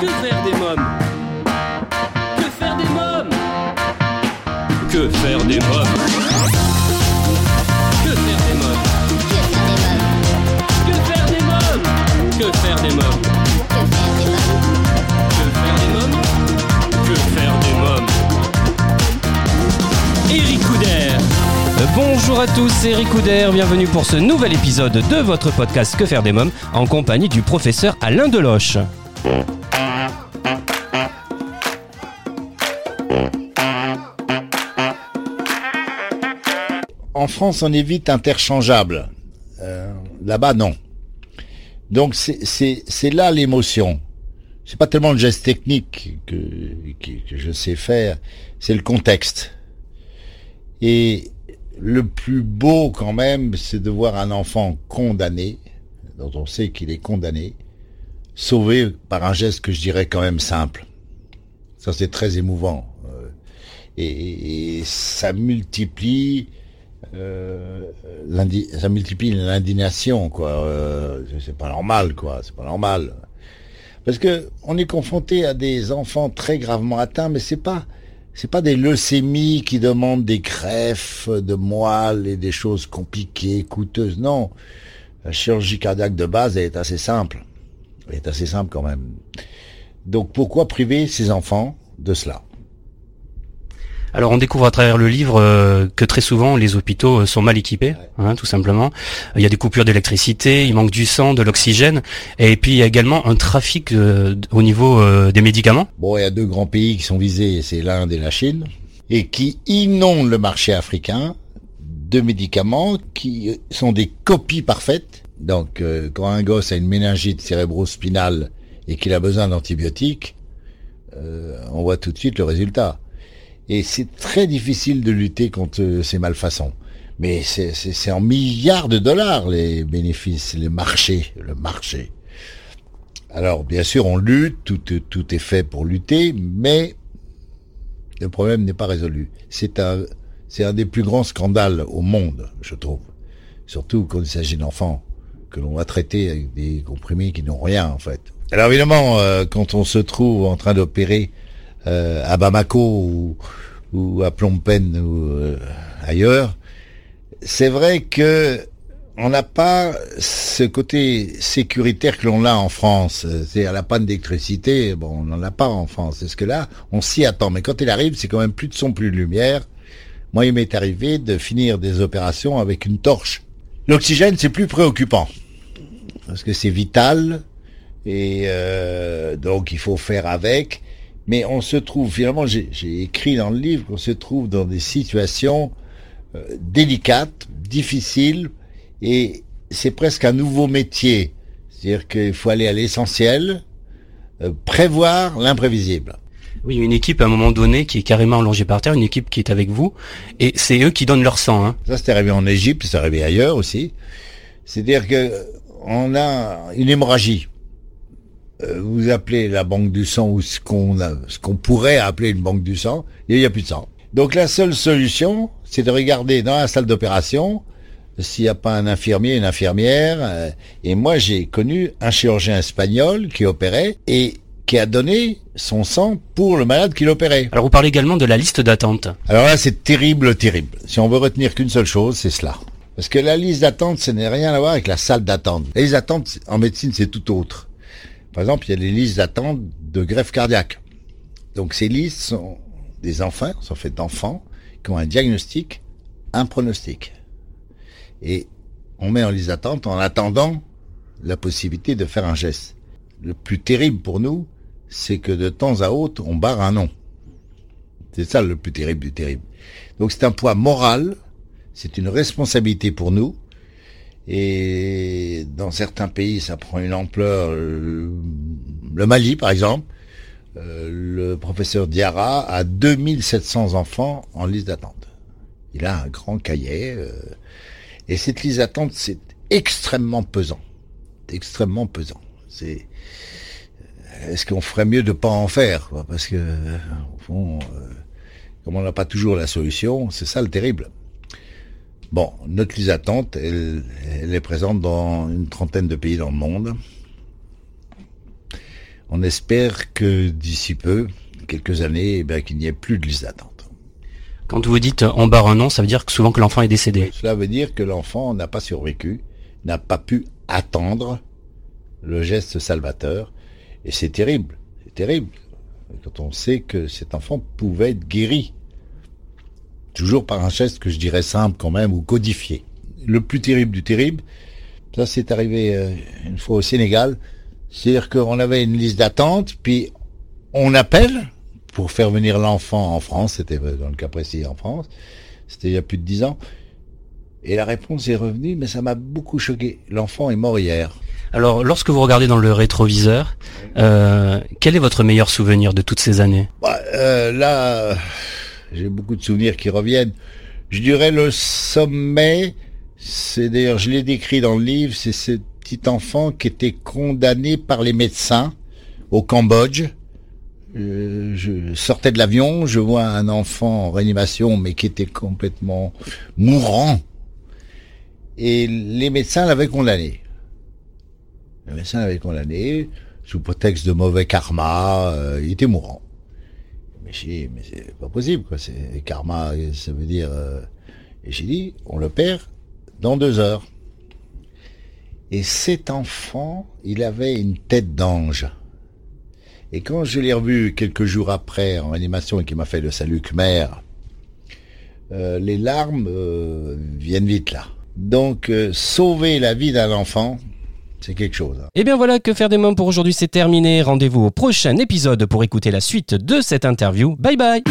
Que faire des mômes Que faire des mômes Que faire des mômes Que faire des mômes Que faire des mômes Que faire des mômes Que faire des mômes Que faire des mômes Eric Couder Bonjour à tous, c'est Eric Couder, bienvenue pour ce nouvel épisode de votre podcast Que faire des mômes en compagnie du professeur Alain Deloche. En France, on est vite interchangeable. Euh, Là-bas, non. Donc c'est- là l'émotion. C'est pas tellement le geste technique que, je sais faire, c'est le contexte. Et le plus beau quand même, c'est de voir un enfant condamné, dont on sait qu'il est condamné, sauvé par un geste que je dirais quand même simple. Ça c'est très émouvant. Euh, et ça multiplie euh, ça multiplie l'indignation quoi. Euh, c'est pas normal quoi. C'est pas normal. Parce que on est confronté à des enfants très gravement atteints mais c'est pas c'est pas des leucémies qui demandent des greffes de moelle et des choses compliquées coûteuses. Non. La chirurgie cardiaque de base elle est assez simple. Elle est assez simple quand même. Donc pourquoi priver ces enfants de cela? Alors on découvre à travers le livre euh, que très souvent les hôpitaux euh, sont mal équipés, hein, tout simplement. Il y a des coupures d'électricité, il manque du sang, de l'oxygène, et puis il y a également un trafic euh, au niveau euh, des médicaments. Bon, il y a deux grands pays qui sont visés, c'est l'Inde et la Chine, et qui inondent le marché africain de médicaments qui sont des copies parfaites. Donc, euh, quand un gosse a une méningite cérébro-spinale et qu'il a besoin d'antibiotiques, euh, on voit tout de suite le résultat. Et c'est très difficile de lutter contre euh, ces malfaçons. Mais c'est- en milliards de dollars les bénéfices, les marchés, le marché. Alors, bien sûr, on lutte, tout, est fait pour lutter, mais le problème n'est pas résolu. C'est un, c'est un des plus grands scandales au monde, je trouve. Surtout quand il s'agit d'enfants que l'on va traiter avec des comprimés qui n'ont rien, en fait. Alors, évidemment, euh, quand on se trouve en train d'opérer euh, à Bamako ou, ou à Phnom Penh ou euh, ailleurs, c'est vrai que on n'a pas ce côté sécuritaire que l'on a en France. C'est à la panne d'électricité, bon, on n'en a pas en France. Est-ce que là, on s'y attend? Mais quand il arrive, c'est quand même plus de son, plus de lumière. Moi, il m'est arrivé de finir des opérations avec une torche. L'oxygène, c'est plus préoccupant parce que c'est vital et euh, donc il faut faire avec. Mais on se trouve finalement, j'ai écrit dans le livre qu'on se trouve dans des situations euh, délicates, difficiles, et c'est presque un nouveau métier. C'est-à-dire qu'il faut aller à l'essentiel, euh, prévoir l'imprévisible. Oui, une équipe à un moment donné qui est carrément allongée par terre, une équipe qui est avec vous, et c'est eux qui donnent leur sang. Hein. Ça, c'est arrivé en Égypte, c'est arrivé ailleurs aussi. C'est-à-dire que on a une hémorragie. Euh, Vous appelez la banque du sang ou ce qu'on a- ce qu'on pourrait appeler une banque du sang, il n'y a plus de sang. Donc la seule solution, c'est de regarder dans la salle d'opération s'il n'y a pas un infirmier, une infirmière. euh, et moi, j'ai connu un chirurgien espagnol qui opérait et qui a donné son sang pour le malade qui l'opérait. Alors vous parlez également de la liste d'attente. Alors là, c'est terrible, terrible. Si on veut retenir qu'une seule chose, c'est cela. Parce que la liste d'attente, ça n'a rien à voir avec la salle d'attente. Les listes d'attente, en médecine, c'est tout autre. Par exemple, il y a les listes d'attente de greffe cardiaque. Donc ces listes sont des enfants, sont faites d'enfants, qui ont un diagnostic, un pronostic. Et on met en liste d'attente en attendant la possibilité de faire un geste. Le plus terrible pour nous, c'est que de temps à autre, on barre un nom. C'est ça le plus terrible du terrible. Donc c'est un poids moral, c'est une responsabilité pour nous. Et dans certains pays, ça prend une ampleur. euh, Le Mali, par exemple, euh, le professeur Diarra a 2700 enfants en liste d'attente. Il a un grand cahier. euh, et cette liste d'attente, c'est extrêmement pesant. Extrêmement pesant. C'est est-ce qu'on ferait mieux de pas en faire Parce que, au fond, comme on n'a pas toujours la solution, c'est ça le terrible. Bon, notre liste d'attente, elle, elle est présente dans une trentaine de pays dans le monde. On espère que d'ici peu, quelques années, eh ben, qu'il n'y ait plus de liste d'attente. Quand vous dites on barre un nom, ça veut dire que souvent que l'enfant est décédé. Cela veut dire que l'enfant n'a pas survécu, n'a pas pu attendre le geste salvateur, et c'est terrible, c'est terrible, quand on sait que cet enfant pouvait être guéri, toujours par un geste que je dirais simple quand même, ou codifié. Le plus terrible du terrible, ça c'est arrivé euh, une fois au Sénégal, c'est-à-dire qu'on avait une liste d'attente, puis on appelle pour faire venir l'enfant en France, c'était dans le cas précis en France, c'était il y a plus de dix ans, et la réponse est revenue, mais ça m'a beaucoup choqué. L'enfant est mort hier. Alors, lorsque vous regardez dans le rétroviseur, euh, quel est votre meilleur souvenir de toutes ces années? Bah, euh, Là, j'ai beaucoup de souvenirs qui reviennent. Je dirais le sommet, c'est d'ailleurs, je l'ai décrit dans le livre, c'est ce petit enfant qui était condamné par les médecins au Cambodge. Euh, je sortais de l'avion, je vois un enfant en réanimation, mais qui était complètement mourant. Et les médecins l'avaient condamné. Le médecin l'avait condamné sous prétexte de mauvais karma. Euh, il était mourant. Mais j'ai mais c'est pas possible, quoi. C'est karma, ça veut dire. Euh, et j'ai dit, on le perd dans deux heures. Et cet enfant, il avait une tête d'ange. Et quand je l'ai revu quelques jours après en animation et qu'il m'a fait le salut Khmer, euh, les larmes viennent vite là. Donc, sauver la vie d'un enfant, c'est quelque chose. Et hein. eh bien voilà, que faire des mômes pour aujourd'hui, c'est terminé. Rendez-vous au prochain épisode pour écouter la suite de cette interview. Bye bye